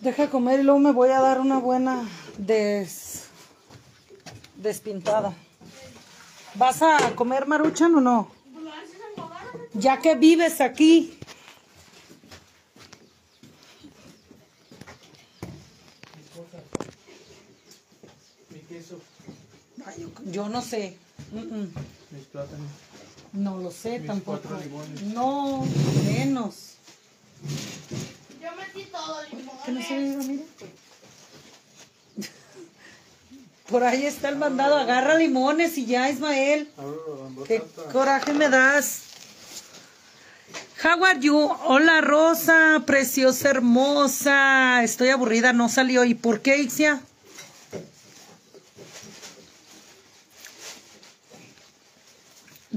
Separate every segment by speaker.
Speaker 1: Deja comer y luego me voy a dar una buena des... despintada. ¿Vas a comer maruchan o no? Ya que vives aquí.
Speaker 2: Mi queso,
Speaker 1: Ay, yo, yo no sé. Mm, mm.
Speaker 2: mis plátanos.
Speaker 1: No lo sé
Speaker 2: Mis
Speaker 1: tampoco. No, menos.
Speaker 3: Yo metí todo
Speaker 1: ¿Qué no se
Speaker 3: limones.
Speaker 1: ve, mira? Por ahí está el mandado. Agarra limones y ya, Ismael. Qué coraje me das. How are you? Hola Rosa, preciosa, hermosa. Estoy aburrida, no salió. ¿Y por qué, Ixia?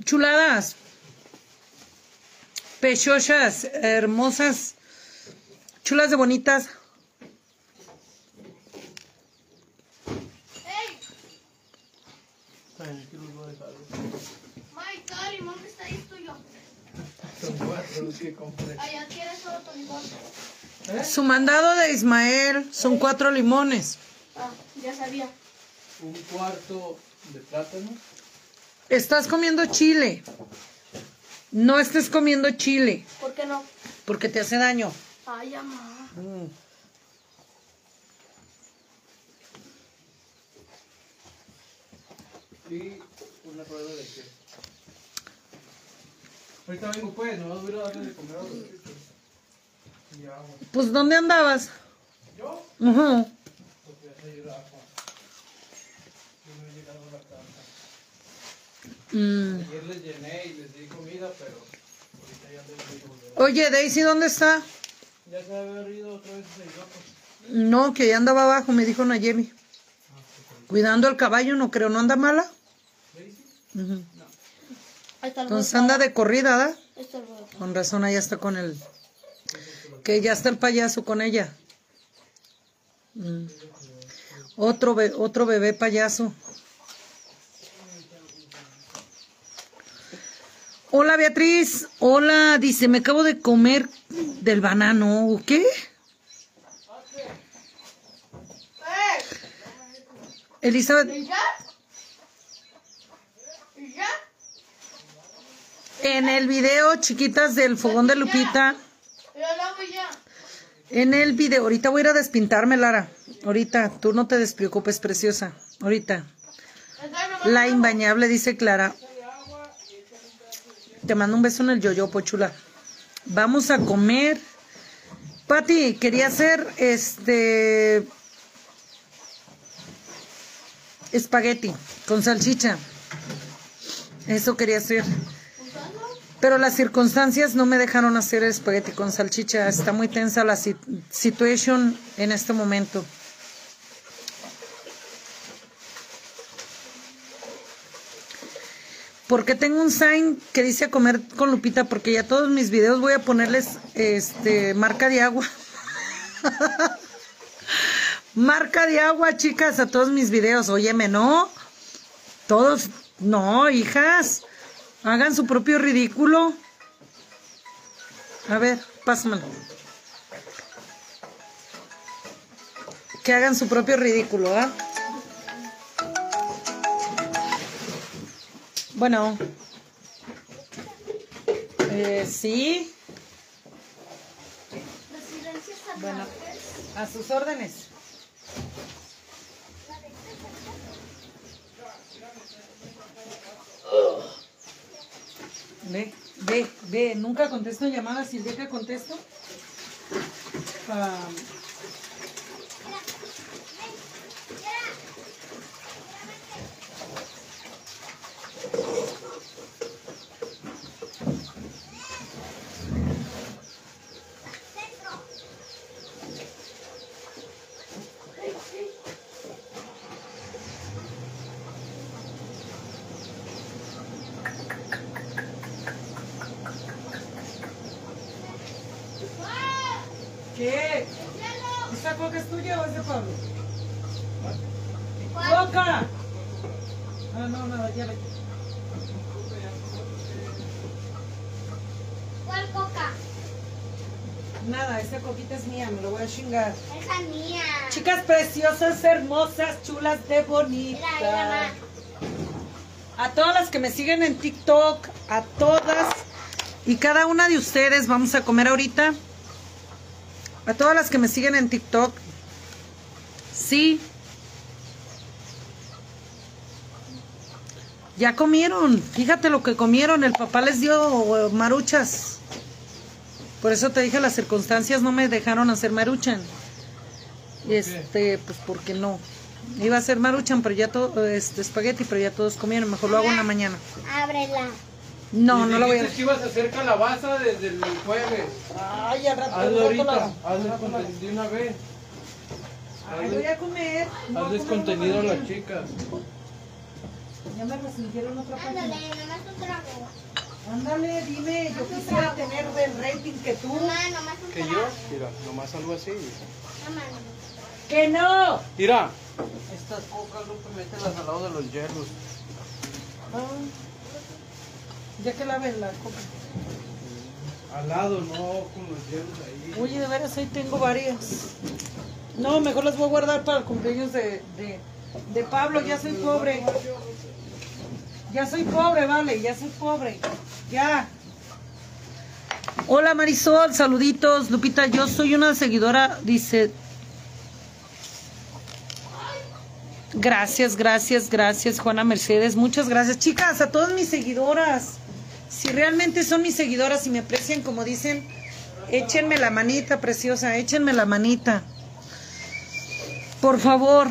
Speaker 1: Chuladas. Pechochas, hermosas. Chulas de bonitas.
Speaker 3: ¡Ey!
Speaker 2: Ay, aquí los voy a dejar.
Speaker 3: Mike, cada limón que está ahí es tuyo.
Speaker 2: Son cuatro los que compré.
Speaker 3: Allá tienes todo tu limón.
Speaker 1: Su mandado de Ismael son cuatro limones.
Speaker 3: Ah, ya sabía.
Speaker 2: Un cuarto de plátano.
Speaker 1: Estás comiendo chile. No estés comiendo chile
Speaker 3: ¿Por qué no?
Speaker 1: porque te hace daño.
Speaker 3: Ay, mamá.
Speaker 2: y una rueda de queso. Ahorita vengo pues, no voy a darle de comer a los chicos. Y agua.
Speaker 1: Pues ¿dónde andabas?
Speaker 2: ¿Yo? Se ayuda agua. Yo no he llegado a la casa.
Speaker 1: Mm.
Speaker 2: Ayer les llené y les di comida, pero ahorita ya les digo.
Speaker 1: Oye, Daisy, ¿dónde está?
Speaker 2: Ya se había ido otra vez.
Speaker 1: No, que ya andaba abajo, me dijo Nayemi. Cuidando al caballo, no creo, ¿no anda mala?
Speaker 3: El
Speaker 1: Entonces anda de corrida, ¿da? Con razón, allá está con el... Que ya está el payaso con ella. Mm. Otro, be- otro bebé payaso. Hola Beatriz, hola, dice, me acabo de comer del banano, ¿qué? Elizabeth, en el video, chiquitas del fogón de Lupita, en el video, ahorita voy a ir a despintarme, Lara, ahorita, tú no te despreocupes, preciosa, ahorita. La imbañable, dice Clara. Te mando un beso en el yoyopo, chula. Vamos a comer. Pati, quería hacer este espagueti con salchicha. Eso quería hacer. Pero las circunstancias no me dejaron hacer espagueti con salchicha. Está muy tensa la si- situación en este momento. Porque tengo un sign que dice comer con Lupita, porque ya todos mis videos voy a ponerles este marca de agua. marca de agua, chicas, a todos mis videos. Óyeme, ¿no? Todos, no, hijas. Hagan su propio ridículo. A ver, pásamelo. Que hagan su propio ridículo, ¿ah? Bueno. Eh, sí. Bueno, a sus órdenes. Ve, ve, ve, nunca contesto llamadas y día que contesto. ah, ¿Qué? ¿Esta coca es tuya o es de Pablo? ¡Coca! Ah, no, nada, ya ve.
Speaker 3: ¿Cuál coca?
Speaker 1: Nada, esa coquita es mía, me
Speaker 3: Esa mía.
Speaker 1: Chicas preciosas, hermosas, chulas de bonita.
Speaker 3: Mira, mira,
Speaker 1: A todas las que me siguen en TikTok, a todas y cada una de ustedes, vamos a comer ahorita. A todas las que me siguen en TikTok, sí. Ya comieron, fíjate lo que comieron, el papá les dio eh, maruchas. Por eso te dije, las circunstancias no me dejaron hacer maruchan. Este, pues porque no. Iba a hacer maruchan, pero ya todo, este, espagueti, pero ya todos comieron. Mejor lo hago en la mañana.
Speaker 3: Ábrela.
Speaker 1: No, no lo voy a.
Speaker 2: que ibas a hacer calabaza desde el jueves.
Speaker 1: Ay, al rato,
Speaker 2: Hazlo ahorita, hazlo de una vez.
Speaker 1: Ay, voy a comer. No voy a
Speaker 2: las chicas.
Speaker 1: Ya me resintieron otra
Speaker 3: Ándale,
Speaker 1: página.
Speaker 3: nomás un trago.
Speaker 1: Ándale, dime, yo quisiera tener del rating que tú.
Speaker 3: Mamá, nomás un
Speaker 2: Que yo, mira, nomás algo así.
Speaker 3: Mamá,
Speaker 1: ¡Que no!
Speaker 2: Mira. Estas pocas, Lupe, mételas al lado de los hielos.
Speaker 1: Ah, ya que laven la coca.
Speaker 2: Al lado, no con los hielos ahí.
Speaker 1: Oye, de veras, ahí tengo varias. No, mejor las voy a guardar para el cumpleaños de, de, de Pablo. Ya soy pobre. Ya soy pobre, vale, ya soy pobre. Ya. Hola Marisol, saluditos. Lupita, yo soy una seguidora, dice. Gracias, gracias, gracias, Juana Mercedes. Muchas gracias. Chicas, a todas mis seguidoras. Si realmente son mis seguidoras y me aprecian como dicen, échenme la manita, preciosa, échenme la manita. Por favor.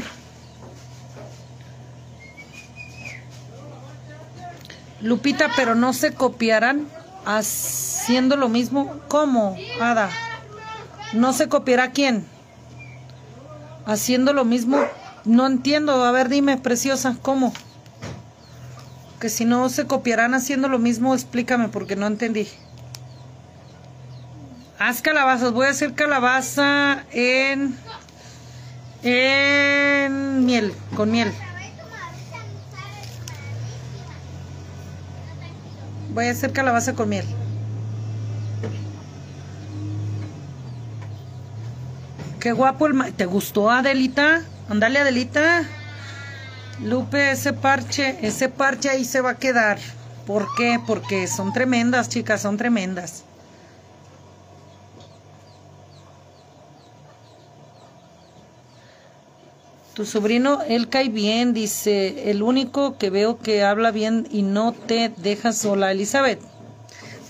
Speaker 1: Lupita, pero no se copiarán haciendo lo mismo. ¿Cómo, Ada? ¿No se copiará quién? Haciendo lo mismo. No entiendo. A ver, dime, preciosa, ¿cómo? Que si no se copiarán haciendo lo mismo, explícame porque no entendí. Haz calabazas. Voy a hacer calabaza en en miel, con miel. Voy a hacer calabaza con miel. Qué guapo el ma- ¿Te gustó Adelita? Ándale Adelita. Lupe, ese parche, ese parche ahí se va a quedar. ¿Por qué? Porque son tremendas, chicas, son tremendas. Tu sobrino, él cae bien, dice, el único que veo que habla bien y no te deja sola, Elizabeth.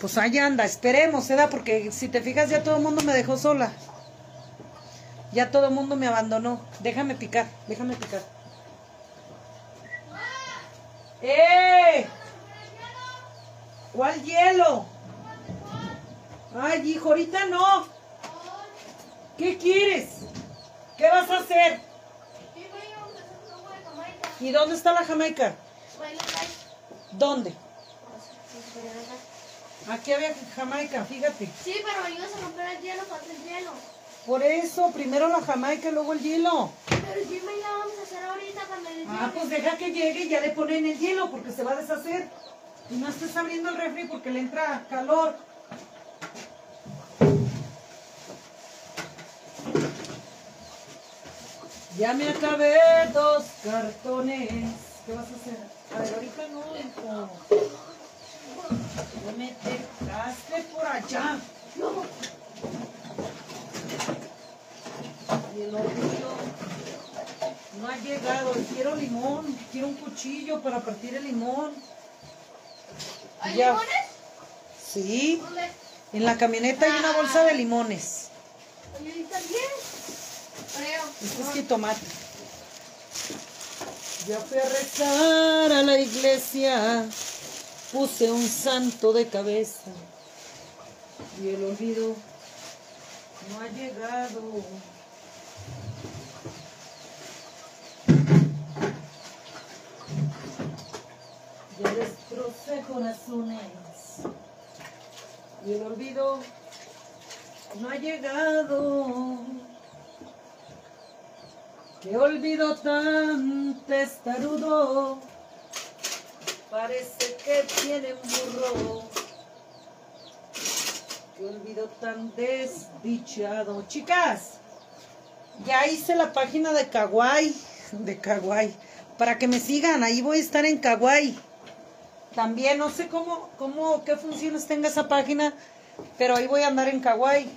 Speaker 1: Pues ahí anda, esperemos, ¿verdad? Porque si te fijas ya todo el mundo me dejó sola. Ya todo el mundo me abandonó. Déjame picar, déjame picar. ¡Eh! ¿Cuál hielo? Ay, hijo, ahorita no. ¿Qué quieres? ¿Qué vas a hacer?
Speaker 3: Sí, güey, vamos a hacer un juego de Jamaica.
Speaker 1: ¿Y dónde está la Jamaica? ¿Dónde? Aquí había Jamaica, fíjate.
Speaker 3: Sí, pero ibas a romper el hielo, falta el hielo.
Speaker 1: Por eso, primero la Jamaica y luego el hielo.
Speaker 3: Pero sí, me la vamos a hacer ahorita cuando el
Speaker 1: Ah, pues deja que llegue y ya le ponen el hielo porque se va a deshacer. Y no estés abriendo el refri porque le entra calor. Ya me acabé dos cartones. ¿Qué vas a hacer? A ver, ahorita no, hijo. No me dejaste por allá. Y el orgullo no ha llegado. Quiero limón. Quiero un cuchillo para partir el limón.
Speaker 3: ¿Hay
Speaker 1: Ya.
Speaker 3: limones?
Speaker 1: Sí.
Speaker 3: ¿Dónde?
Speaker 1: En la camioneta hay una bolsa de limones.
Speaker 3: ¿y también?
Speaker 1: Este es jitomate. Ya fui a rezar a la iglesia. Puse un santo de cabeza. Y el olvido no ha llegado. Ya destrocé corazones. Y el olvido no ha llegado. Qué olvido tan testarudo. Parece que tiene burro. Qué olvido tan desdichado. Chicas, ya hice la página de Kawaii. De Kawaii. Para que me sigan, ahí voy a estar en Kawaii. También no sé cómo, cómo, qué funciones tenga esa página, pero ahí voy a andar en Kawaii.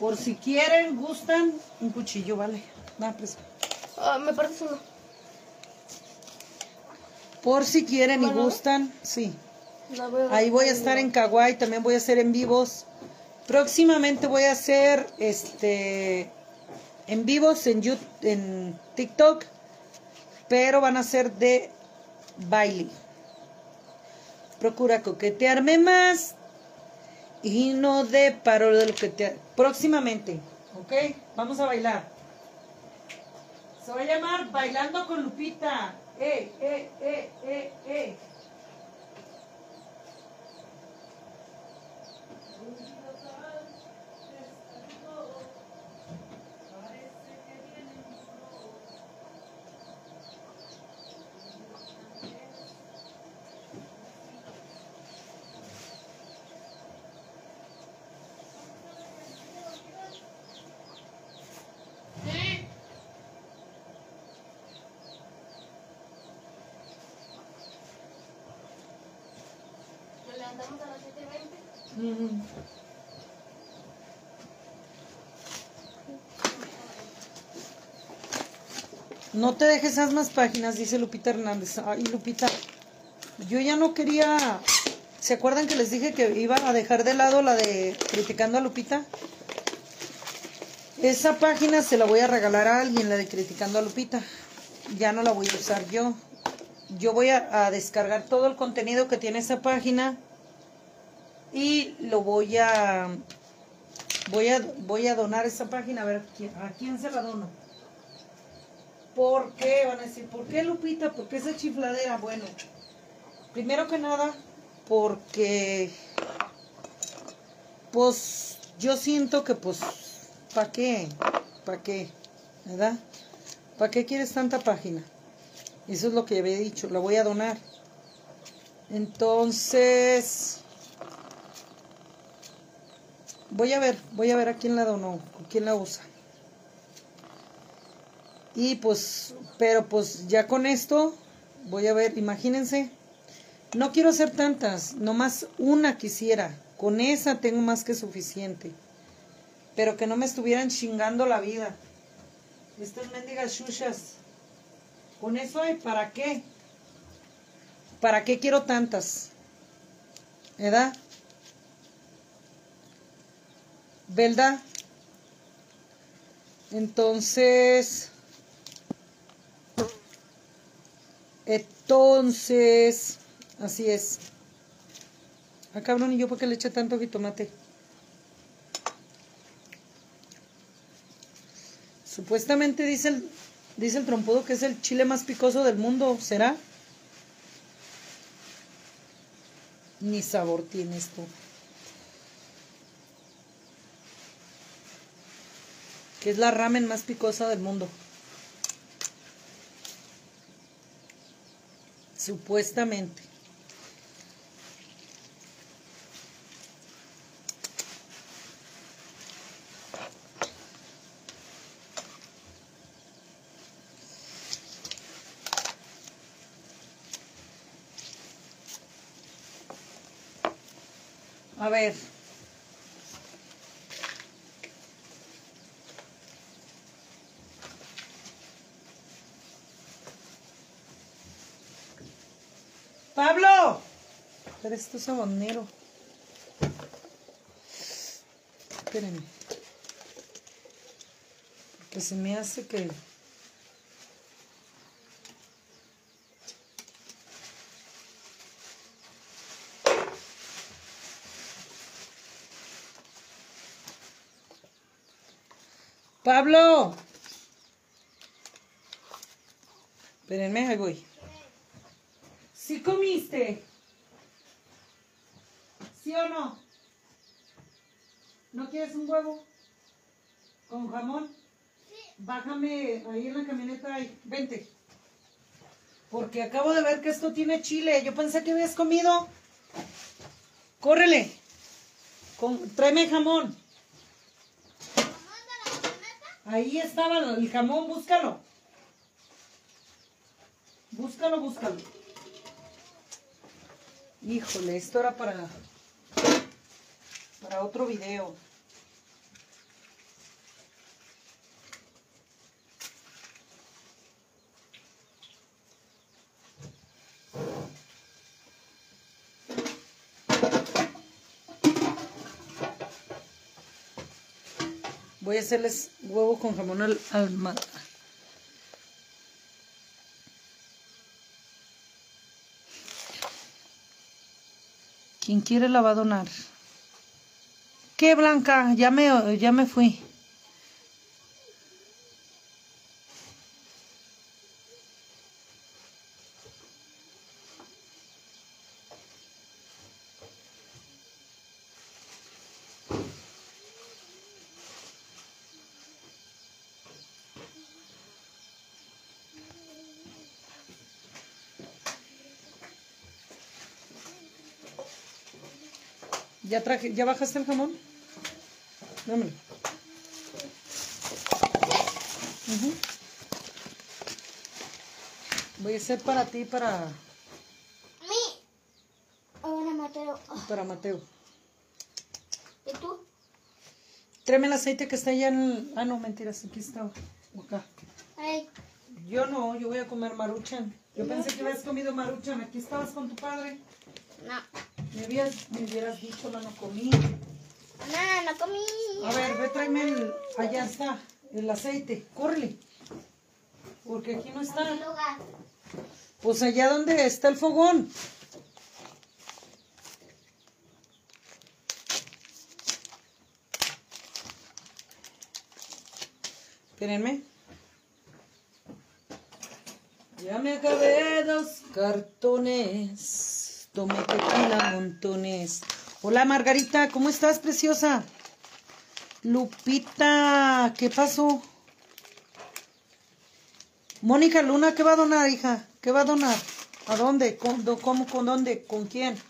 Speaker 1: Por si quieren, gustan, un cuchillo, vale. Pues.
Speaker 3: Ah, me partes uno.
Speaker 1: Por si quieren y gustan, sí.
Speaker 3: Voy
Speaker 1: Ahí voy a estar en Kawaii, también voy a hacer en vivos. Próximamente voy a hacer este en vivos en YouTube, en TikTok, pero van a ser de baile. Procura coquetearme más y no de paro de lo que te próximamente, ¿ok? Vamos a bailar. Se va a llamar Bailando con Lupita. Eh, eh, eh, eh, eh. No te dejes esas más páginas, dice Lupita Hernández. Ay, Lupita, yo ya no quería... ¿Se acuerdan que les dije que iba a dejar de lado la de criticando a Lupita? Esa página se la voy a regalar a alguien, la de criticando a Lupita. Ya no la voy a usar yo. Yo voy a descargar todo el contenido que tiene esa página y lo voy a voy a voy a donar esa página a ver a quién se la dono ¿por qué? van a decir ¿por qué Lupita? ¿por qué esa chifladera? bueno primero que nada porque pues yo siento que pues ¿para qué? ¿para qué? ¿verdad? ¿para qué quieres tanta página? eso es lo que había dicho la voy a donar entonces Voy a ver, voy a ver a quién la donó, con quién la usa. Y pues, pero pues ya con esto, voy a ver, imagínense, no quiero hacer tantas, nomás una quisiera, con esa tengo más que suficiente. Pero que no me estuvieran chingando la vida. Estas mendigas chuchas. Con eso hay, ¿para qué? ¿Para qué quiero tantas? ¿Verdad? ¿Verdad? Entonces, entonces, así es. Ah, cabrón, ¿y yo por qué le eché tanto jitomate? Supuestamente dice el, dice el trompudo que es el chile más picoso del mundo, ¿será? Ni sabor tiene esto. Que es la ramen más picosa del mundo. Supuestamente. A ver. Pablo. Pero esto es habanero. Espérenme. Porque se me hace que... Pablo. Espérenme, ahí voy. ¿Sí comiste? ¿Sí o no? ¿No quieres un huevo? ¿Con jamón? Bájame ahí en la camioneta ahí. Vente. Porque acabo de ver que esto tiene chile. Yo pensé que habías comido. Córrele. Con, tráeme jamón. Ahí estaba el jamón, búscalo. Búscalo, búscalo. Híjole, esto era para para otro video. Voy a hacerles huevo con jamón al, al Quien quiere la va a donar. ¿Qué, Blanca? Ya me, ya me fui. ¿Ya traje, ya bajaste el jamón? Dámelo. Ujú. Voy a hacer para ti para,
Speaker 3: Mi. Hola, Mateo.
Speaker 1: Para Mateo.
Speaker 3: ¿Y tú?
Speaker 1: Tráeme el aceite que está allá en el... Ah, no, mentiras, aquí estaba. Acá.
Speaker 3: Ay,
Speaker 1: Yo no, yo voy a comer maruchan. Yo pensé que habías comido maruchan. Aquí estabas con tu padre.
Speaker 3: no.
Speaker 1: Me, habías, me hubieras dicho, no, no comí.
Speaker 3: No, no comí.
Speaker 1: A ver, ve, tráeme el... Allá está, el aceite. Córrele. Porque aquí no
Speaker 3: ¿En
Speaker 1: está.
Speaker 3: lugar?
Speaker 1: Pues allá donde está el fogón. Espérenme. Ya me acabé dos cartones. Tomé tequila montones. Hola Margarita, ¿cómo estás, preciosa? Lupita, ¿qué pasó? Mónica Luna, ¿qué va a donar, hija? ¿Qué va a donar? ¿A dónde? ¿Con, ¿Cómo? ¿Con dónde? ¿Con quién?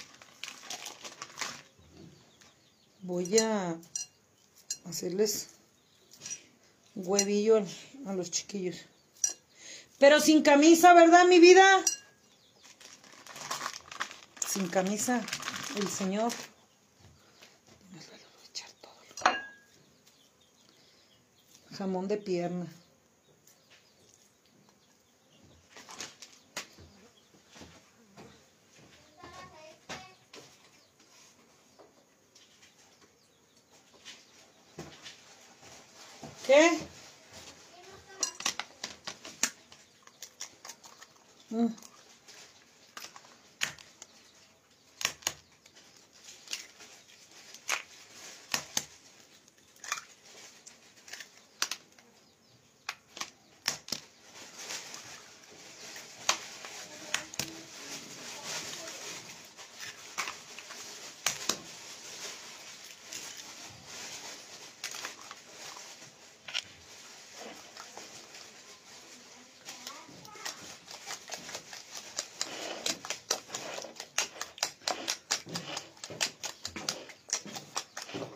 Speaker 1: Voy a hacerles huevillo a los chiquillos. Pero sin camisa, ¿verdad, mi vida? Sin camisa, el señor. Jamón de pierna. ¿Qué? Mm.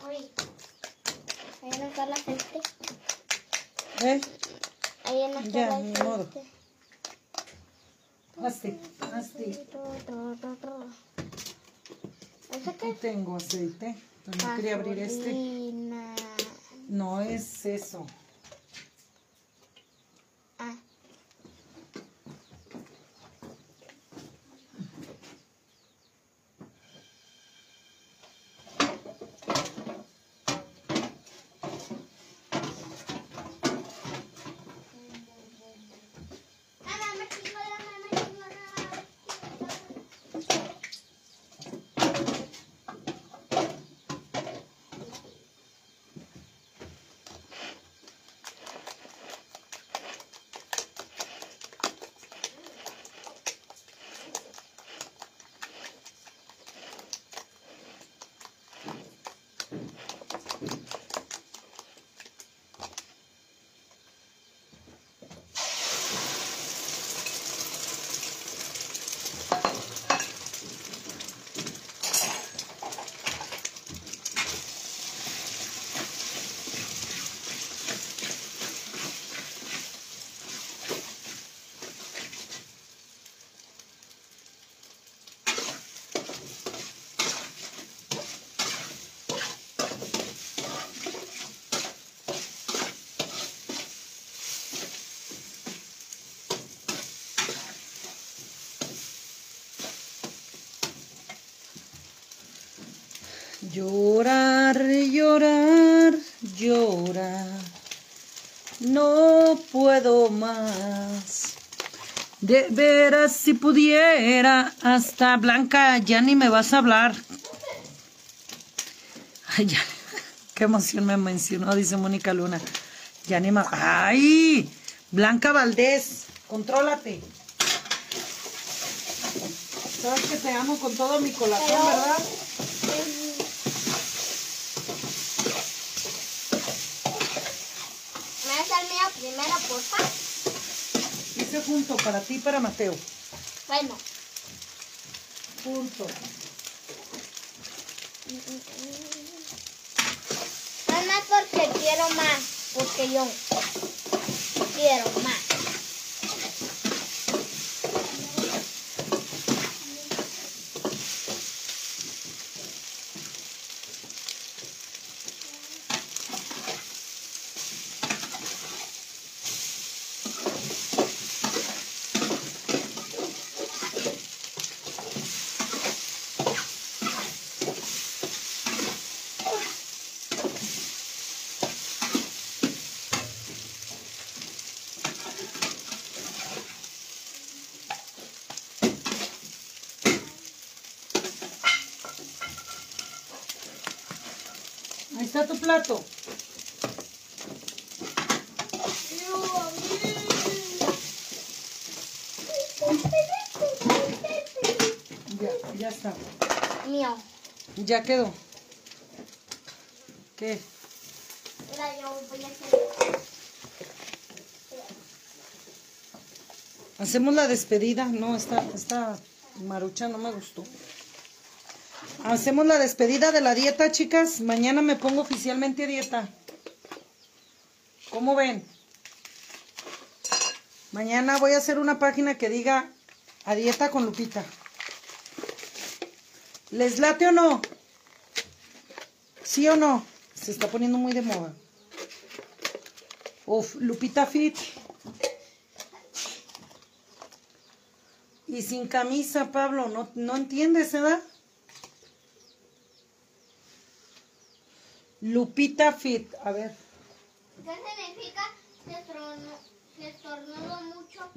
Speaker 3: Uy. Ahí no está el aceite.
Speaker 1: ¿Eh?
Speaker 3: Ahí no está
Speaker 1: Ya, ni
Speaker 3: aceite.
Speaker 1: modo. Hazte, hazte.
Speaker 3: ¿Eso
Speaker 1: Aquí tengo aceite. También quería abrir este. No es eso. Llorar, llorar, llorar. No puedo más. De veras, si pudiera, hasta Blanca, ya ni me vas a hablar. Ay, ya. Qué emoción me mencionó, dice Mónica Luna. Ya ni me... ¡Ay! Blanca Valdés, contrólate. Sabes que te amo con todo mi corazón, ¿verdad?
Speaker 3: ¿Me das el mío primero, porfa?
Speaker 1: Hice junto para ti y para Mateo.
Speaker 3: Bueno.
Speaker 1: Junto.
Speaker 3: Nada más porque quiero más. Porque yo quiero más.
Speaker 1: Ahí está tu plato. Ya, ya está.
Speaker 3: Mío.
Speaker 1: Ya quedó. ¿Qué?
Speaker 3: Mira, yo voy a hacer.
Speaker 1: Hacemos la despedida. No, esta, esta marucha no me gustó. Hacemos la despedida de la dieta, chicas. Mañana me pongo oficialmente a dieta. ¿Cómo ven? Mañana voy a hacer una página que diga a dieta con Lupita. ¿Les late o no? ¿Sí o no? Se está poniendo muy de moda. Uf, Lupita Fit. Y sin camisa, Pablo, ¿no, no entiendes, verdad? Lupita Fit, a ver.
Speaker 3: ¿Qué significa que estornudo mucho?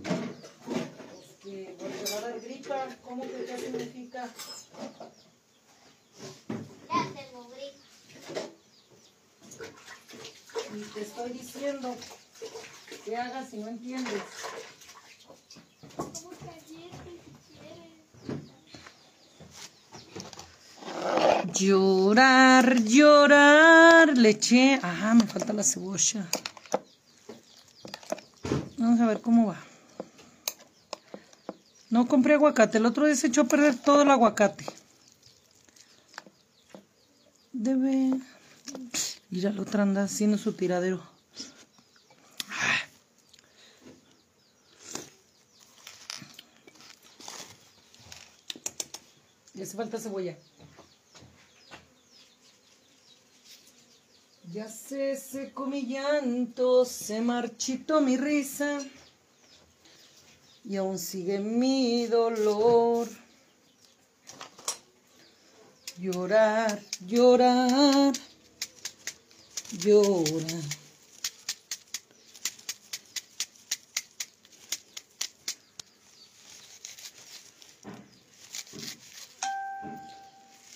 Speaker 1: Que porque va a dar gripa, ¿cómo que qué significa?
Speaker 3: Ya tengo gripa.
Speaker 1: Y te estoy diciendo que hagas si no entiendes.
Speaker 3: ¿Cómo que ayer si quieres?
Speaker 1: Llorar, llorar, leche. Ajá, me falta la cebolla. Vamos a ver cómo va. No compré aguacate. El otro día se echó a perder todo el aguacate. Debe. Mira, la otra anda haciendo su tiradero. Le hace falta cebolla. Ya se secó mi llanto, se marchitó mi risa y aún sigue mi dolor. Llorar, llorar, llorar.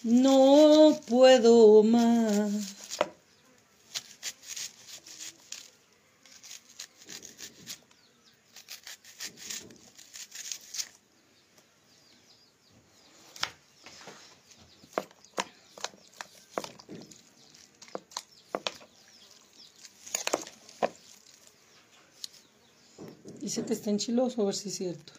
Speaker 1: No puedo más. Dice que está enchiloso, a ver si es cierto.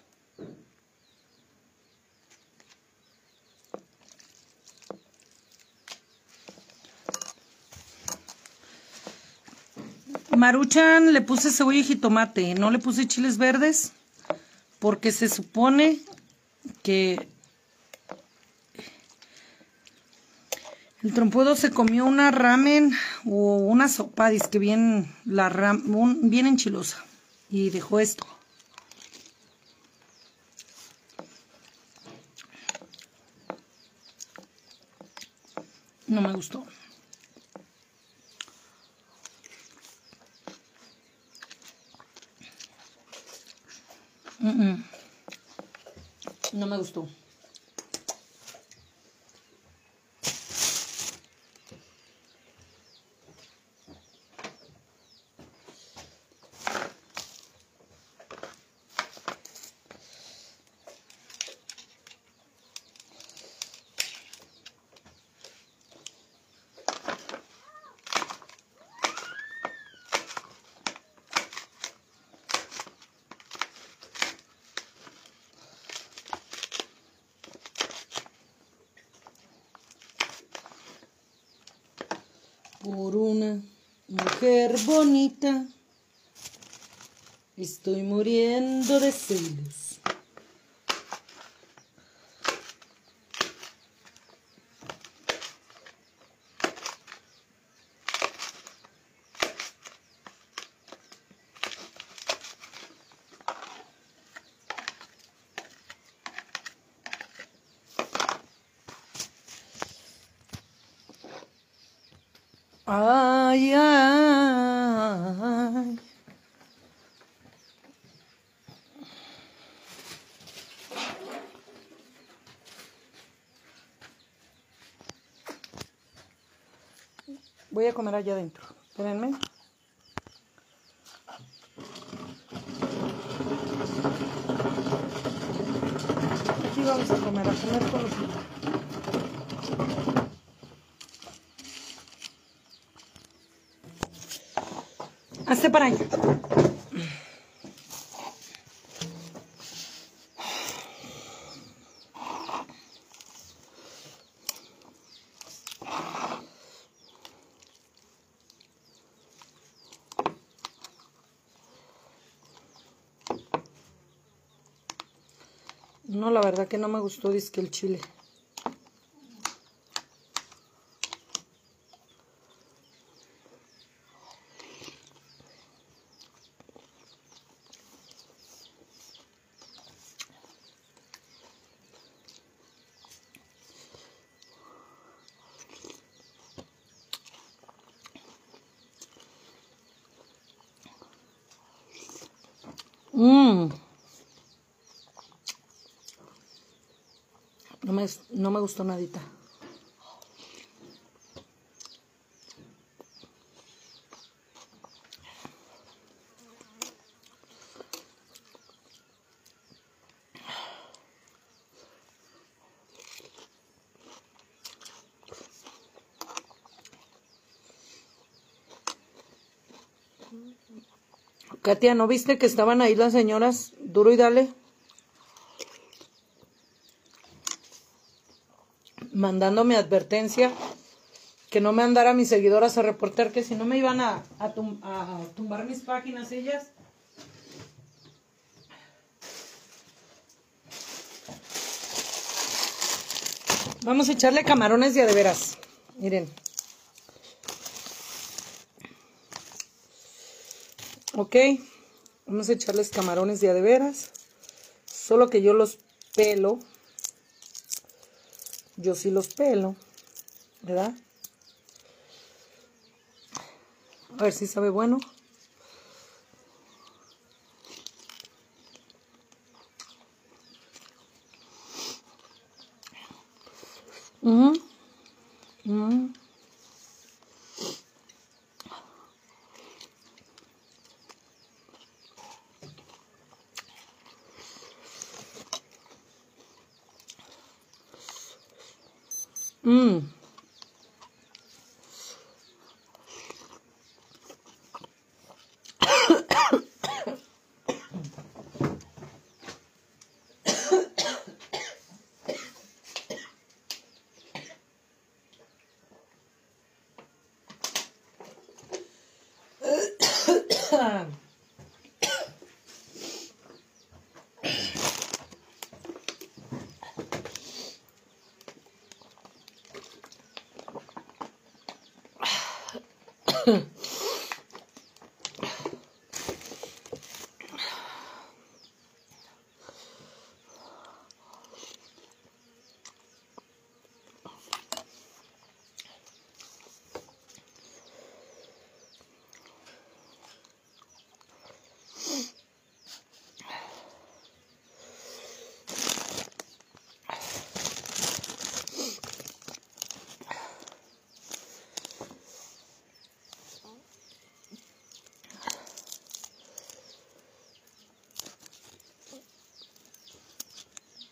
Speaker 1: Maruchan le puse cebolla y jitomate, no le puse chiles verdes porque se supone que el trompudo se comió una ramen o una sopa, que bien, la ram, un- bien enchilosa y dejó esto. No me gustó. Mm, mm. No me gustó. Por una mujer bonita estoy muriendo de celos. Ay, ay. Voy a comer allá adentro. Espérenme. Aquí vamos a comer, a comer con los. Hazte para allá. No, la verdad que no me gustó, que el chile. Mmm. No me, gustó nadita. Katia, ¿no viste que estaban ahí las señoras? Duro y dale. Mandándome advertencia que no me andara mis seguidoras a reportar que si no me iban a, a, tum- a tumbar mis páginas ellas. Vamos a echarle camarones de a de veras. Miren. Ok, vamos a echarles camarones de a de veras. Solo que yo los pelo. Yo sí los pelo, ¿verdad? A ver si sabe bueno. Hmm.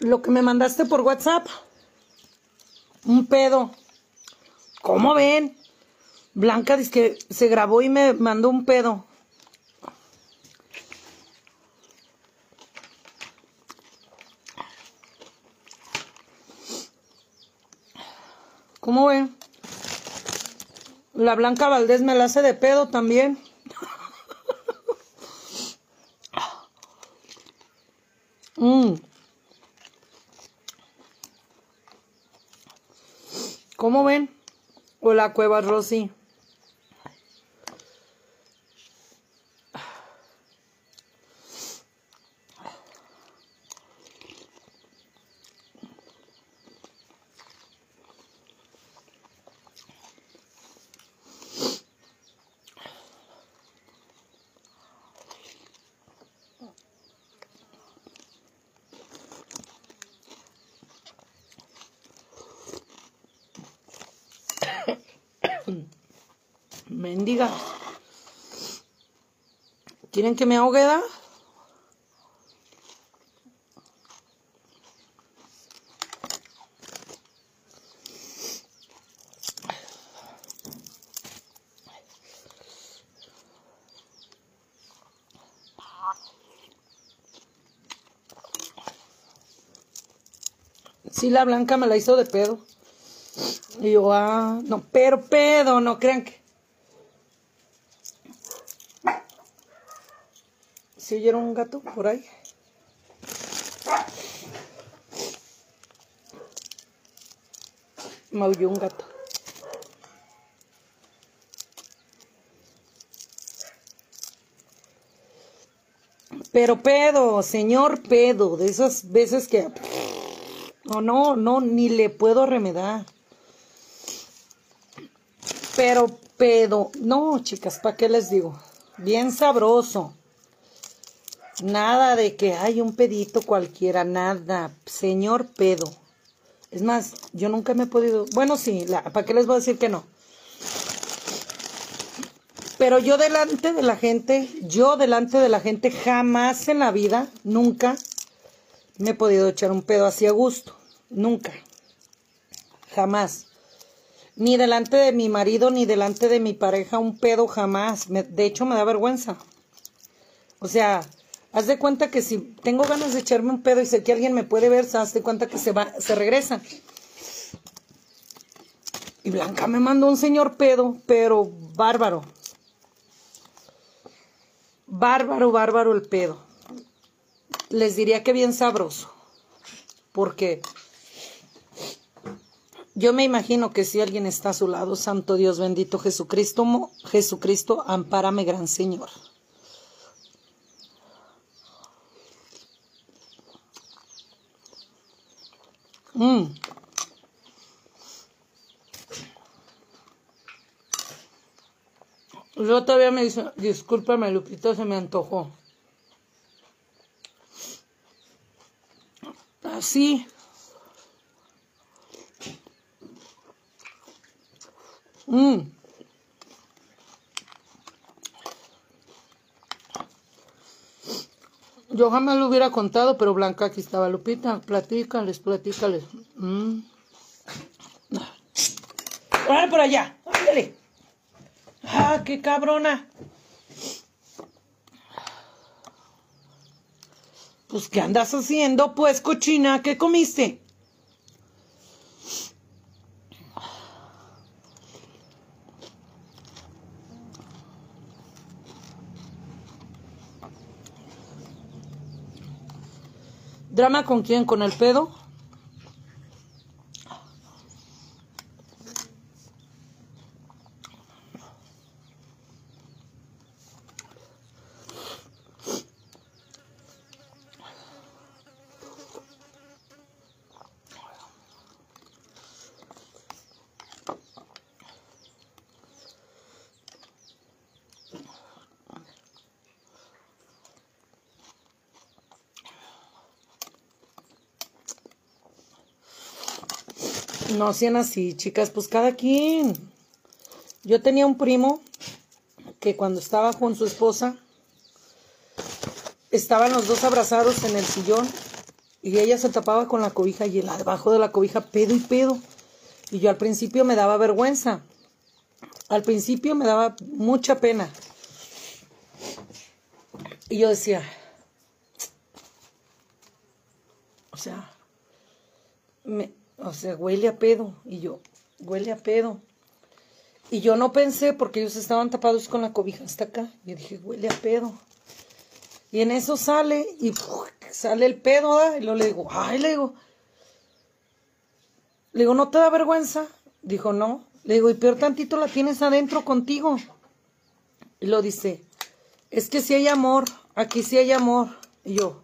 Speaker 1: Lo que me mandaste por WhatsApp. Un pedo. ¿Cómo ven? Blanca dice que se grabó y me mandó un pedo. ¿Cómo ven? La Blanca Valdés me la hace de pedo también. Mm. ¿Cómo ven? Hola, Cueva Rosy. Mendiga. ¿Quieren que me ahogue? da? Sí, la blanca me la hizo de pedo. Y yo, ah, no, pero pedo, no crean que. ¿Sí oyeron un gato por ahí? Maulló un gato. Pero pedo, señor pedo, de esas veces que... No, no, no, ni le puedo remedar. Pero pedo, no, chicas, ¿para qué les digo? Bien sabroso. Nada de que hay un pedito cualquiera, nada. Señor pedo. Es más, yo nunca me he podido... Bueno, sí, ¿para qué les voy a decir que no? Pero yo delante de la gente, yo delante de la gente, jamás en la vida, nunca me he podido echar un pedo así a gusto. Nunca. Jamás. Ni delante de mi marido, ni delante de mi pareja, un pedo jamás. De hecho, me da vergüenza. O sea, haz de cuenta que si tengo ganas de echarme un pedo y sé que alguien me puede ver, haz de cuenta que se va, se regresa. Y Blanca me mandó un señor pedo, pero bárbaro. Bárbaro, bárbaro el pedo. Les diría que bien sabroso. Porque yo me imagino que si alguien está a su lado, Santo Dios bendito Jesucristo, Jesucristo, ampárame, gran Señor. Mm. Yo todavía me dice, discúlpame, Lupita, se me antojó. Así. Mm. Yo jamás lo hubiera contado, pero Blanca aquí estaba. Lupita, platícales, platícales. Mm. ¡Órale por allá! ¡Ándale! ¡Ah, qué cabrona! Pues, ¿qué andas haciendo, pues, cochina? ¿Qué comiste? ¿Drama con quién? ¿Con el pedo? No sean así, chicas, pues cada quien. Yo tenía un primo que cuando estaba con su esposa, estaban los dos abrazados en el sillón Y ella se tapaba con la cobija y él debajo de la cobija pedo y pedo. Y yo al principio me daba vergüenza. Al principio me daba mucha pena. Y yo decía, o sea, me, o sea, huele a pedo. Y yo, huele a pedo. Y yo no pensé porque ellos estaban tapados con la cobija hasta acá. Y dije, huele a pedo. Y en eso sale y sale el pedo, ¿verdad? Y luego le digo, ay, le digo, le digo, ¿no te da vergüenza? Dijo, no. Le digo, y peor tantito la tienes adentro contigo. Y lo dice, es que si hay amor, aquí sí hay amor. Y yo,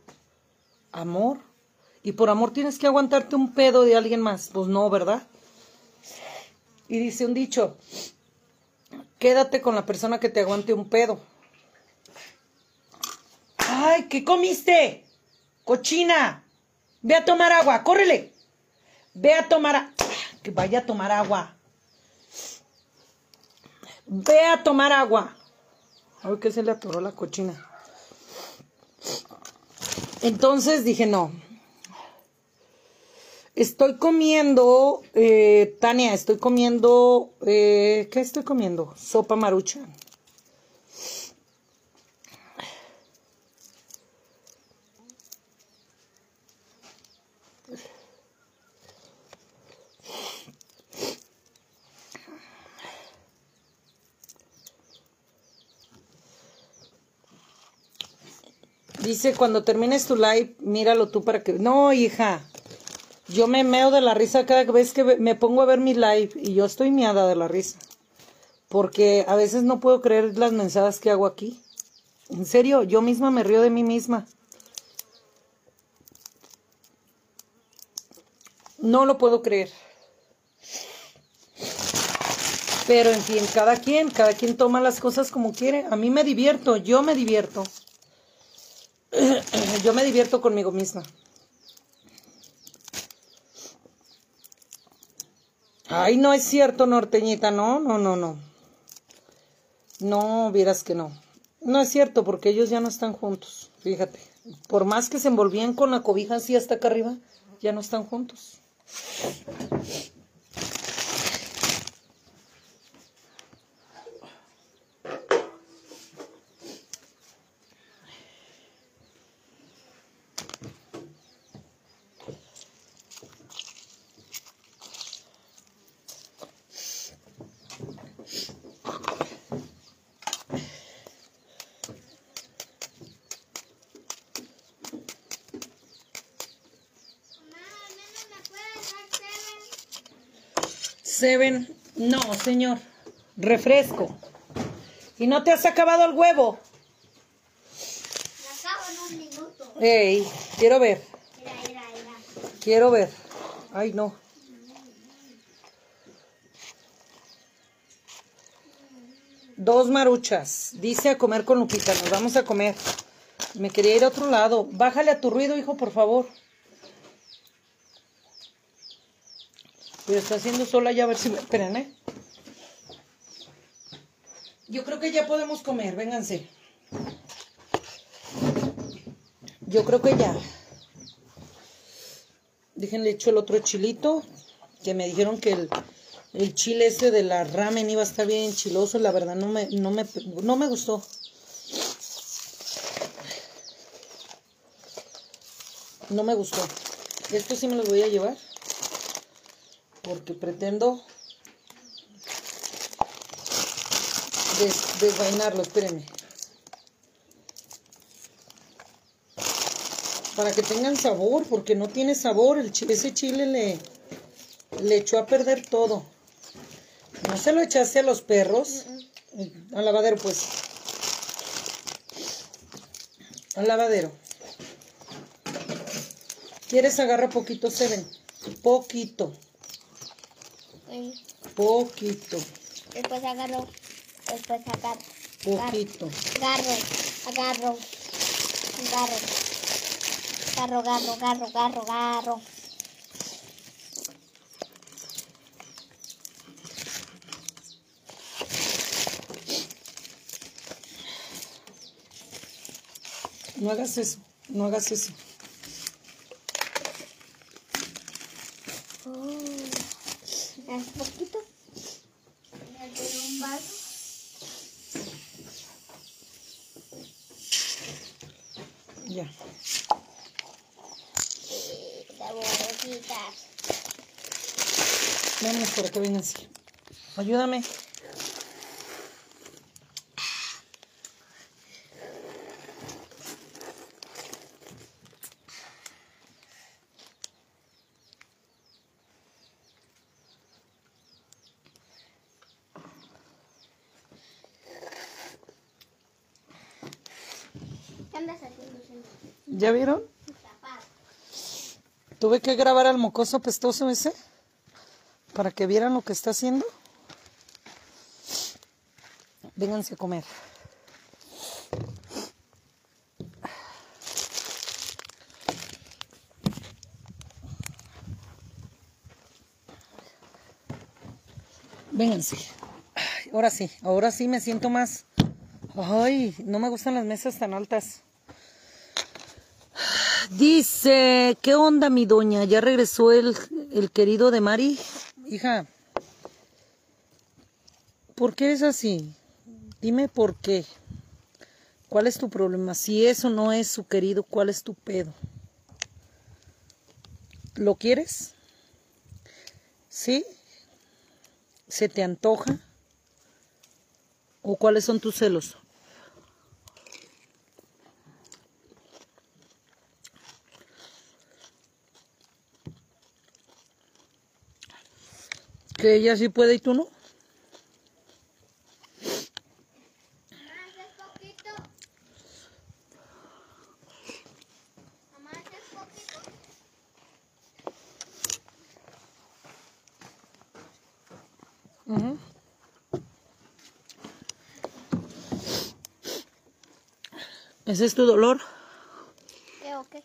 Speaker 1: ¿amor? Y por amor tienes que aguantarte un pedo de alguien más. Pues no, ¿verdad? Y dice un dicho, quédate con la persona que te aguante un pedo. ¡Ay, qué comiste! ¡Cochina! Ve a tomar agua, córrele. Ve a tomar a... Que vaya a tomar agua. Ve a tomar agua. Ay, que se le atoró la cochina. Entonces dije, no. Estoy comiendo, eh, Tania, estoy comiendo, eh, ¿qué estoy comiendo? Sopa marucha. Dice, cuando termines tu live, míralo tú para que... No, hija, yo me meo de la risa cada vez que me pongo a ver mi live y yo estoy miada de la risa. Porque a veces no puedo creer las mensajes que hago aquí. En serio, yo misma me río de mí misma. No lo puedo creer. Pero en fin, cada quien, cada quien toma las cosas como quiere. A mí me divierto, yo me divierto. Yo me divierto conmigo misma. Ay, no es cierto, norteñita, no, no, no, no. No, vieras que no. No es cierto, porque ellos ya no están juntos, fíjate. Por más que se envolvían con la cobija así hasta acá arriba, ya no están juntos. Seven, no, señor. Refresco. ¿Y no te has acabado el huevo?
Speaker 3: Me acabo en un minuto.
Speaker 1: Ey, quiero ver, quiero ver. Ay, no. Dos maruchas. Dice a comer con Lupita. Nos vamos a comer. Me quería ir a otro lado. Bájale a tu ruido, hijo, por favor. Pero está haciendo sola ya a ver si me... Esperen, ¿eh? Yo creo que ya podemos comer. Vénganse. Yo creo que ya. Déjenle echo el otro chilito. Que me dijeron que el, el chile ese de la ramen iba a estar bien chiloso. La verdad no me, no me, no me gustó. No me gustó. Esto sí me los voy a llevar. Porque pretendo des- desvainarlo. Espérenme. Para que tengan sabor, porque no tiene sabor. El chi- ese chile le, le echó a perder todo. ¿No se lo echaste a los perros? Al lavadero, pues. Al lavadero. ¿Quieres agarra poquito, Seven? Poquito, poquito,
Speaker 3: Después agarro. Después agarro.
Speaker 1: poquito.
Speaker 3: Agarro. Agarro. Agarro. Agarro, agarro, agarro, agarro, agarro.
Speaker 1: No hagas eso, no hagas eso. cebolla.
Speaker 3: Y cebollitas.
Speaker 1: Vamos por acá, vénganse. Ayúdame. ¿Ya vieron? Tuve que grabar al mocoso pestoso ese para que vieran lo que está haciendo. Vénganse a comer. Vénganse. Ahora sí, ahora sí me siento más. Ay, no me gustan las mesas tan altas. Dice, ¿qué onda mi doña? ¿Ya regresó el, el querido de Mari? Hija, ¿por qué eres así? Dime por qué. ¿Cuál es tu problema? Si eso no es su querido, ¿cuál es tu pedo? ¿Lo quieres? ¿Sí? ¿Se te antoja? ¿O cuáles son tus celos? Que ella sí puede y tú no. ¿Ese es tu dolor?
Speaker 3: ¿Qué o qué?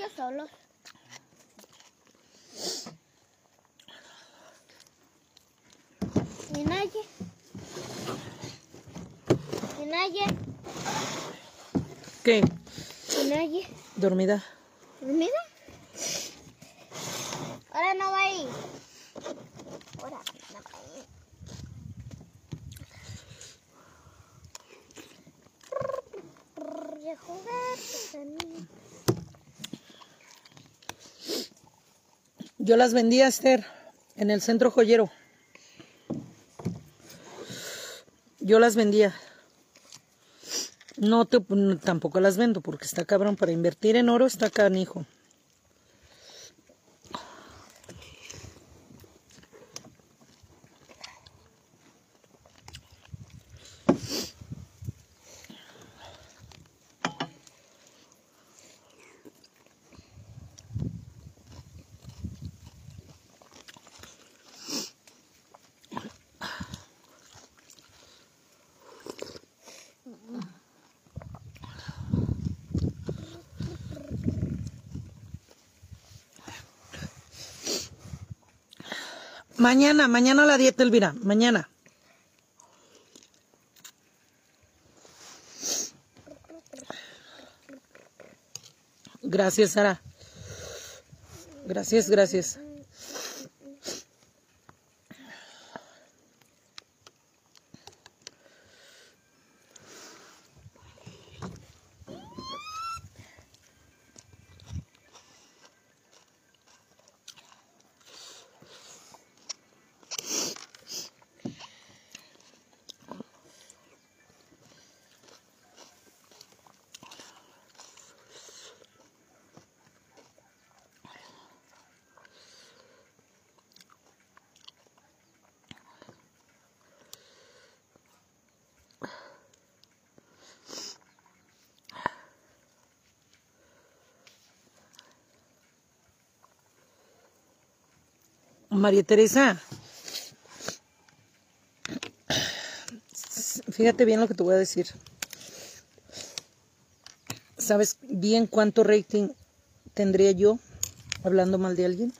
Speaker 3: ¿Cómo estoy yo solo? ¿Y nadie? ¿Y nadie?
Speaker 1: ¿Qué?
Speaker 3: ¿Y nadie?
Speaker 1: ¿Dormida?
Speaker 3: Ahora no va a ir. Ahora no va a ir. Y a jugar, pues, a mí.
Speaker 1: Yo las vendía, Esther, en el centro joyero. Yo las vendía. No te, tampoco las vendo porque está cabrón. Para invertir en oro está canijo. Mañana, mañana la dieta, Elvira. Mañana. Gracias, Sara. Gracias, gracias. María Teresa. Fíjate bien lo que te voy a decir. ¿Sabes bien cuánto rating tendría yo hablando mal de alguien?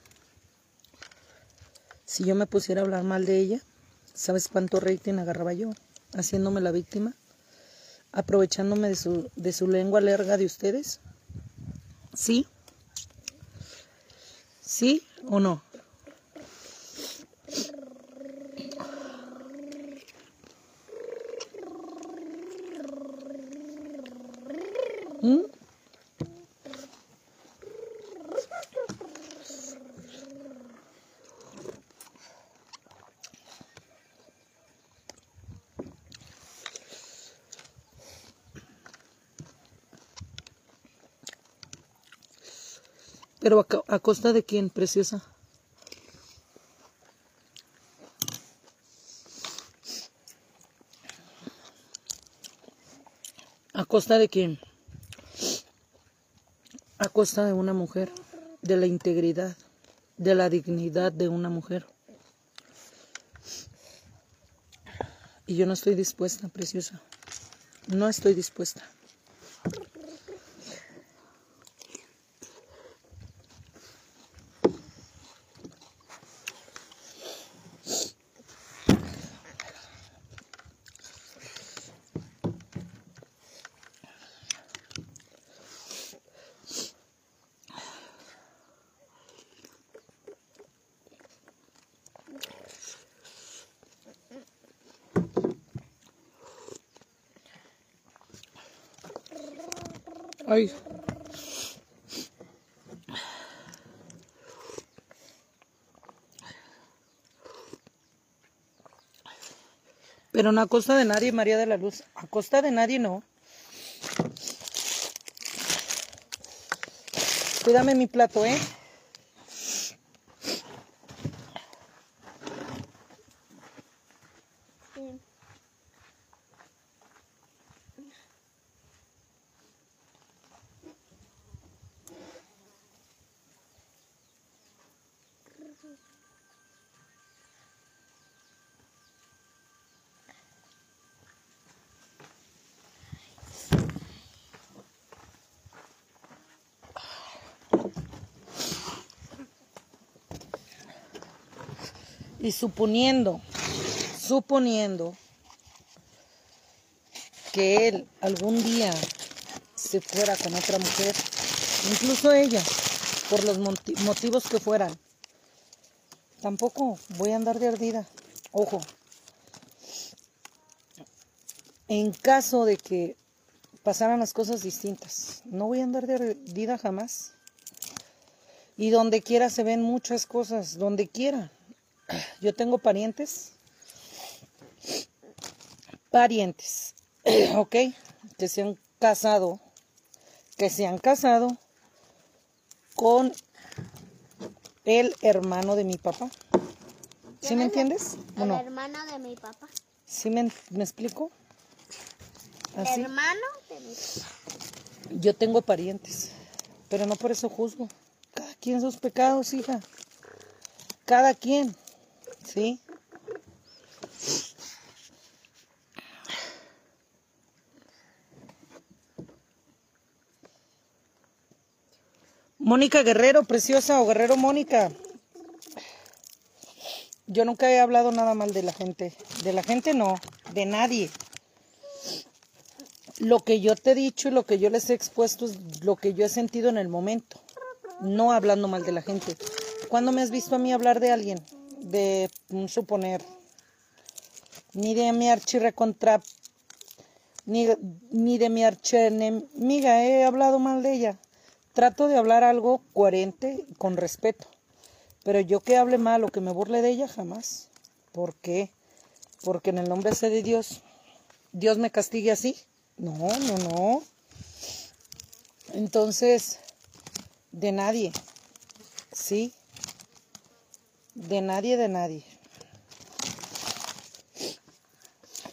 Speaker 1: Si yo me pusiera a hablar mal de ella, ¿sabes cuánto rating agarraba yo? Haciéndome la víctima, aprovechándome de su, de su lengua larga de ustedes. ¿Sí? ¿Sí o no? Pero a, co- a costa de quién, preciosa. ¿A costa de quién? A costa de una mujer, de la integridad, de la dignidad de una mujer. Y yo no estoy dispuesta, preciosa. No estoy dispuesta. Pero no a costa de nadie, María de la Luz. A costa de nadie, no. Cuídame mi plato, ¿eh? Y suponiendo, suponiendo que él algún día se fuera con otra mujer, incluso ella, por los motivos que fueran, tampoco voy a andar de ardida. Ojo, en caso de que pasaran las cosas distintas, no voy a andar de ardida jamás. Y donde quiera se ven muchas cosas, donde quiera. Yo tengo parientes, parientes, ¿ok? Que se han casado, que se han casado con el hermano de mi papá. ¿Sí
Speaker 3: ¿Quién
Speaker 1: me
Speaker 3: es
Speaker 1: entiendes? ¿O
Speaker 3: El
Speaker 1: no?
Speaker 3: hermano de mi papá.
Speaker 1: ¿Sí me, me explico?
Speaker 3: El
Speaker 1: Así.
Speaker 3: hermano de mi papá.
Speaker 1: Yo tengo parientes, pero no por eso juzgo. Cada quien sus pecados, hija. Cada quien, Mónica Guerrero, preciosa o Guerrero Mónica. Yo nunca he hablado nada mal de la gente. De la gente no, de nadie lo que yo te he dicho y lo que yo les he expuesto es lo que yo he sentido en el momento, no hablando mal de la gente. ¿Cuándo me has visto a mí hablar de alguien? De un suponer, ni de mi archirrecontra, ni, ni de mi archienemiga he hablado mal de ella. Trato de hablar algo coherente y con respeto. Pero yo que hable mal o que me burle de ella, jamás. ¿Por qué? Porque en el nombre ese de Dios, Dios me castigue así. No, no, no. Entonces, de nadie. ¿Sí? De nadie, de nadie.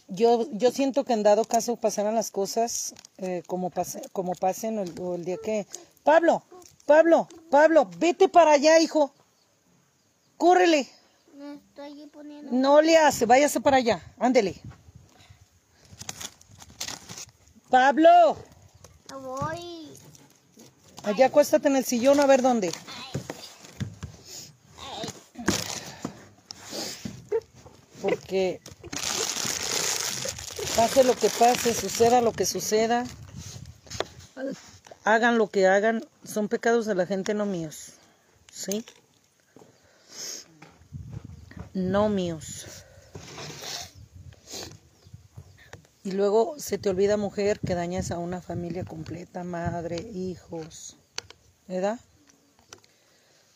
Speaker 1: Yo, yo siento que en dado caso pasaran las cosas eh, como, pase, como pasen el, o el día que... Pablo, Pablo, Pablo, vete para allá, hijo. Córrele.
Speaker 3: Me estoy poniendo.
Speaker 1: No le hace, váyase para allá, ándele. Pablo,
Speaker 3: Voy.
Speaker 1: allá acuéstate en el sillón a ver dónde. Porque pase lo que pase, suceda lo que suceda, hagan lo que hagan, son pecados de la gente, no míos. ¿Sí? No míos. Y luego se te olvida, mujer, que dañas a una familia completa, madre, hijos, ¿verdad?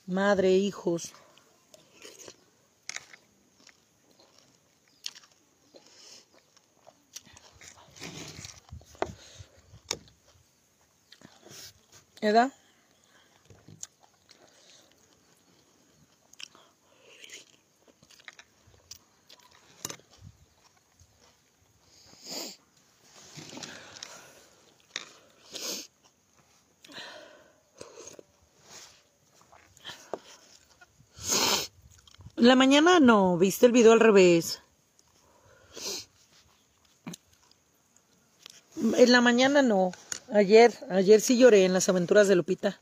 Speaker 1: Madre, hijos. ¿Verdad? La mañana no, viste el video al revés. En la mañana no. Ayer, ayer sí lloré en las aventuras de Lupita.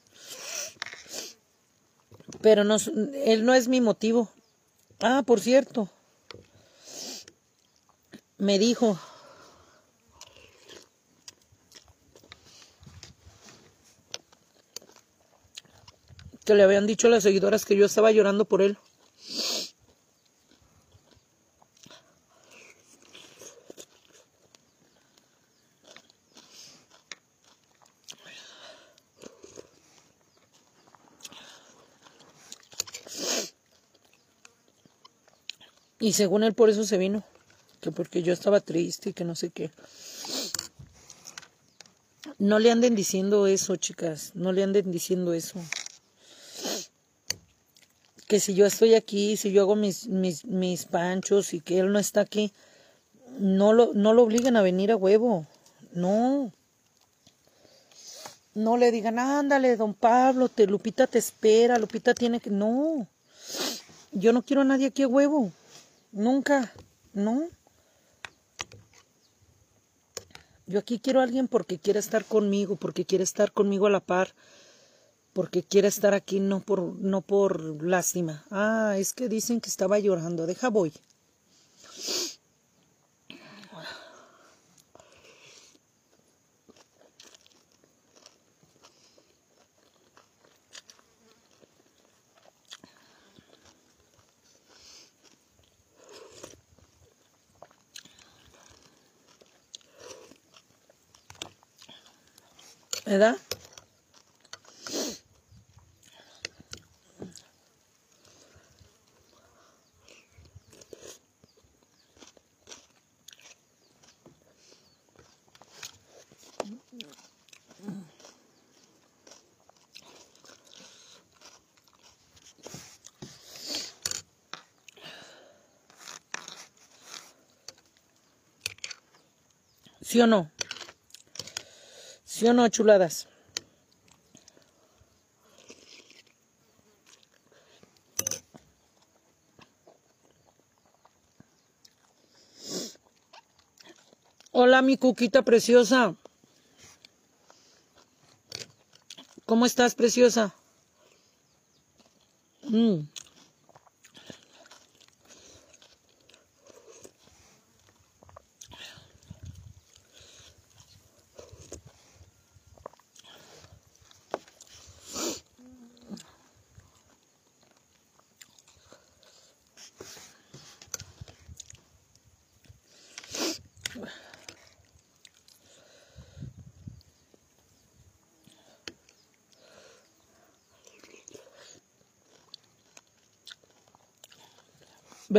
Speaker 1: Pero no, él no es mi motivo. Ah, por cierto. Me dijo. Que le habían dicho a las seguidoras que yo estaba llorando por él. Y según él por eso se vino, que porque yo estaba triste y que no sé qué. No le anden diciendo eso, chicas, no le anden diciendo eso. Que si yo estoy aquí, si yo hago mis, mis, mis panchos y que él no está aquí, no lo, no lo obliguen a venir a huevo. No. No le digan, ándale, don Pablo, te, Lupita te espera, Lupita tiene que... No. Yo no quiero a nadie aquí a huevo. Nunca, ¿no? Yo aquí quiero a alguien porque quiere estar conmigo, porque quiere estar conmigo a la par, porque quiere estar aquí no por, no por lástima. Ah, es que dicen que estaba llorando. Deja voy. ¿Verdad? ¿Sí o no? ¿Sí o no, chuladas? Hola, mi cuquita preciosa. ¿Cómo estás, preciosa? Mm.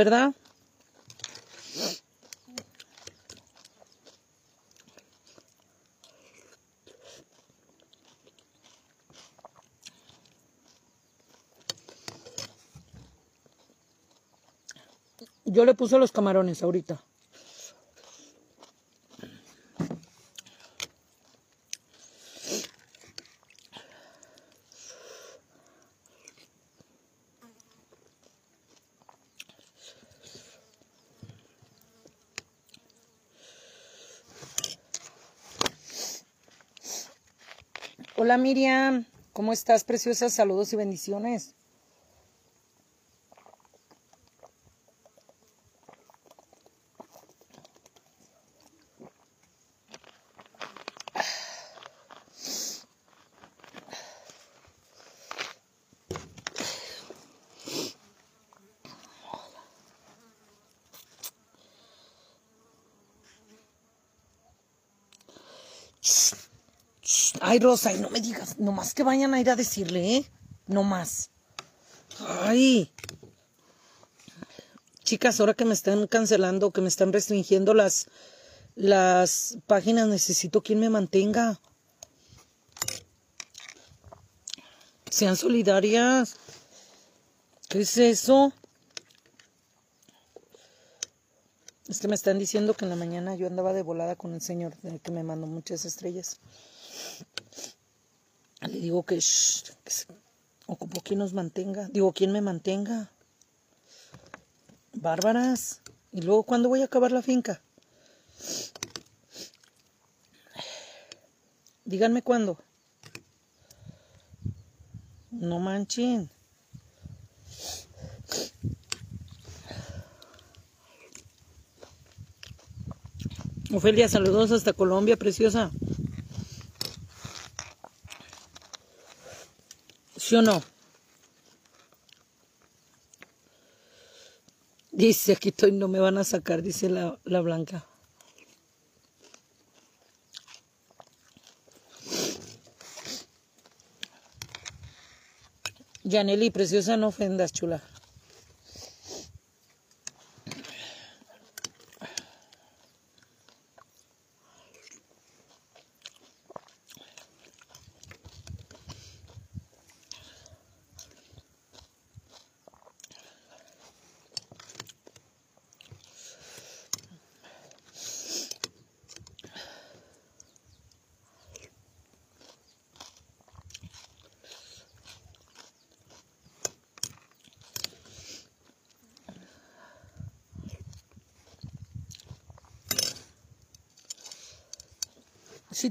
Speaker 1: ¿Verdad? Yo le puse los camarones ahorita. Hola Miriam, ¿cómo estás, preciosa? Saludos y bendiciones. Ay, Rosa, y no me digas, nomás que vayan a ir a decirle, ¿eh? No más. Ay. Chicas, ahora que me están cancelando, que me están restringiendo las, las páginas, necesito quien me mantenga. Sean solidarias. ¿Qué es eso? Es que me están diciendo que en la mañana yo andaba de volada con el señor eh, que me mandó muchas estrellas. Le digo que, shh, que ocupo quien nos mantenga. Digo, ¿quién me mantenga? Bárbaras. ¿Y luego cuándo voy a acabar la finca? Díganme cuándo. No manchen. Ofelia, saludos hasta Colombia, preciosa. ¿Sí o no? Dice, aquí estoy, no me van a sacar, dice la, la blanca. Yaneli, preciosa, no ofendas, chula.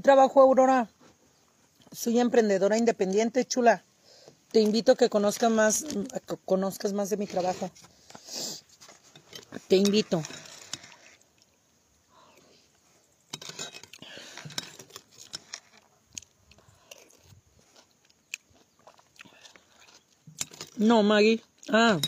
Speaker 1: Trabajo, Aurora. Soy emprendedora independiente, chula. Te invito a que conozcas más, a que conozcas más de mi trabajo. Te invito. No, Maggie. Ah.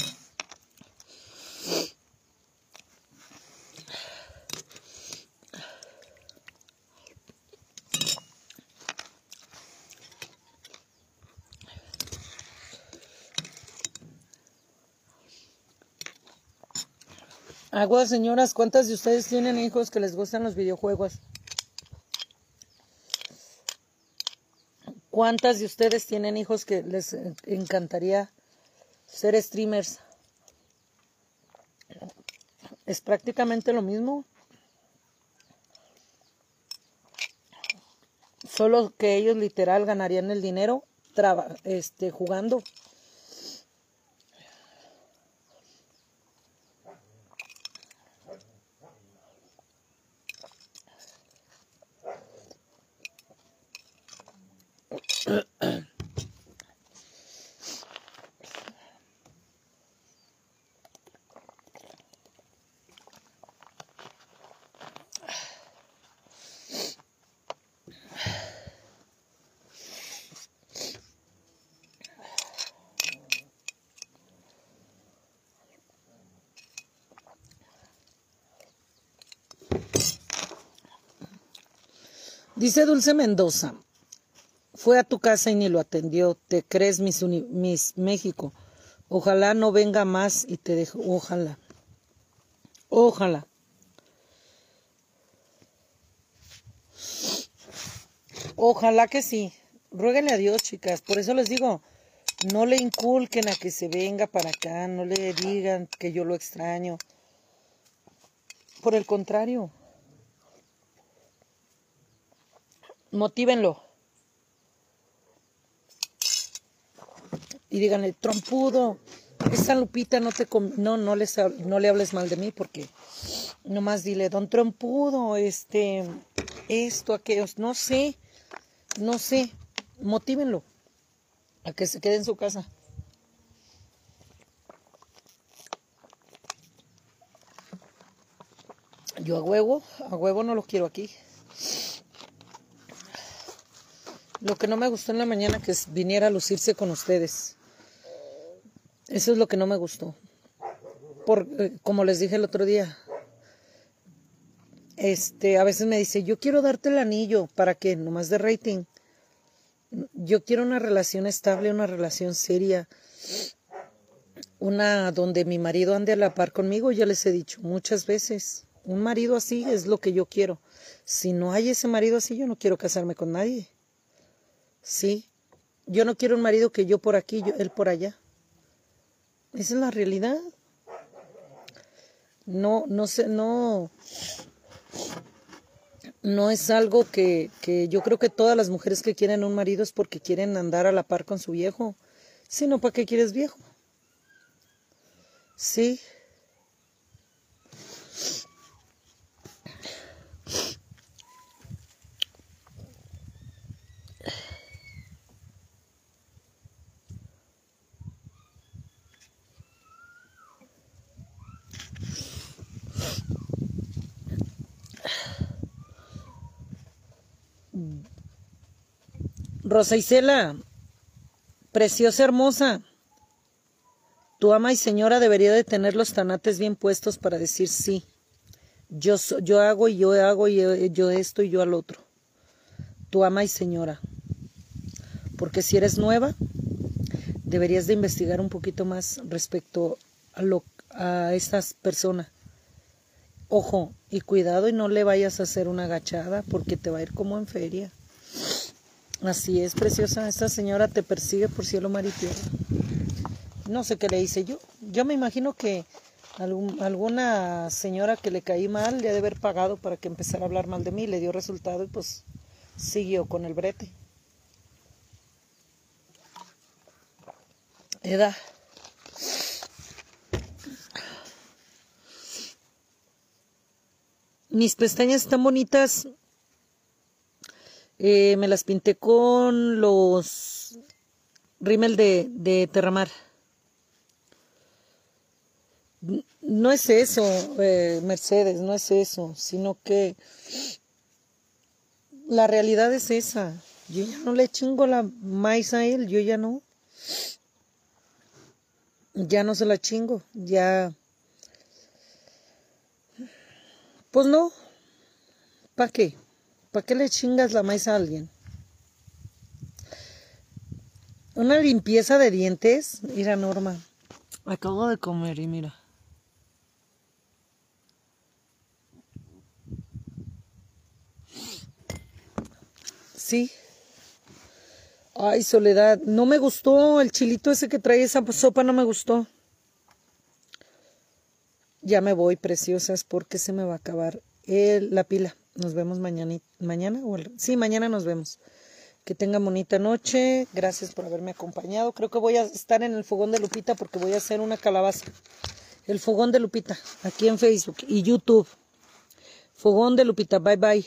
Speaker 1: Aguas, señoras, ¿cuántas de ustedes tienen hijos que les gustan los videojuegos? ¿Cuántas de ustedes tienen hijos que les encantaría ser streamers? Es prácticamente lo mismo. Solo que ellos literal ganarían el dinero este, jugando. Dice Dulce Mendoza, fue a tu casa y ni lo atendió. Te crees Miss, Uni- Miss México. Ojalá no venga más y te dejo. Ojalá. Ojalá. Ojalá que sí. Ruéguenle a Dios, chicas. Por eso les digo, no le inculquen a que se venga para acá, no le digan que yo lo extraño. Por el contrario, motívenlo. Y díganle, trompudo, esa Lupita no te... No, no, les, no le hables mal de mí porque nomás dile, don trompudo, este, esto, aquello, no sé, no sé, motívenlo a que se quede en su casa. Yo a huevo, a huevo no lo quiero aquí. Lo que no me gustó en la mañana que viniera a lucirse con ustedes. Eso es lo que no me gustó. Por, eh, como les dije el otro día, este, a veces me dice, yo quiero darte el anillo para que nomás de rating. Yo quiero una relación estable, una relación seria, una donde mi marido ande a la par conmigo, ya les he dicho muchas veces, un marido así es lo que yo quiero. Si no hay ese marido así, yo no quiero casarme con nadie. Sí, yo no quiero un marido que yo por aquí, yo, él por allá. Esa es la realidad. No, no sé, no, no es algo que, que yo creo que todas las mujeres que quieren un marido es porque quieren andar a la par con su viejo. Si no, ¿para qué quieres viejo? Sí. Rosa Isela, preciosa hermosa, tu ama y señora debería de tener los tanates bien puestos para decir sí. Yo, yo hago y yo hago y yo, yo esto y yo al otro. Tu ama y señora. Porque si eres nueva, deberías de investigar un poquito más respecto a, lo, a estas personas. Ojo, y cuidado y no le vayas a hacer una agachada porque te va a ir como en feria. Así es, preciosa. Esta señora te persigue por cielo, mar. No sé qué le hice yo. Yo me imagino que alguna señora que le caí mal le ha de haber pagado para que empezara a hablar mal de mí. Le dio resultado y pues siguió con el brete. Eda. Mis pestañas están bonitas. Eh, me las pinté con los rímel de, de Terramar. No es eso, eh, Mercedes, no es eso, sino que la realidad es esa. Yo ya no le chingo la maíz a él, yo ya no. Ya no se la chingo, ya. Pues no. ¿Para qué? ¿Para qué le chingas la maíz a alguien? Una limpieza de dientes. Mira, Norma. Acabo de comer y mira. Sí. Ay, Soledad, no me gustó el chilito ese que trae esa sopa, no me gustó. Ya me voy, preciosas, porque se me va a acabar el- la pila. Nos vemos mañana. ¿Mañana? o el- sí, mañana nos vemos. Que tengan bonita noche. Gracias por haberme acompañado. Creo que voy a estar en el fogón de Lupita porque voy a hacer una calabaza. El fogón de Lupita, aquí en Facebook y YouTube. Fogón de Lupita. Bye bye.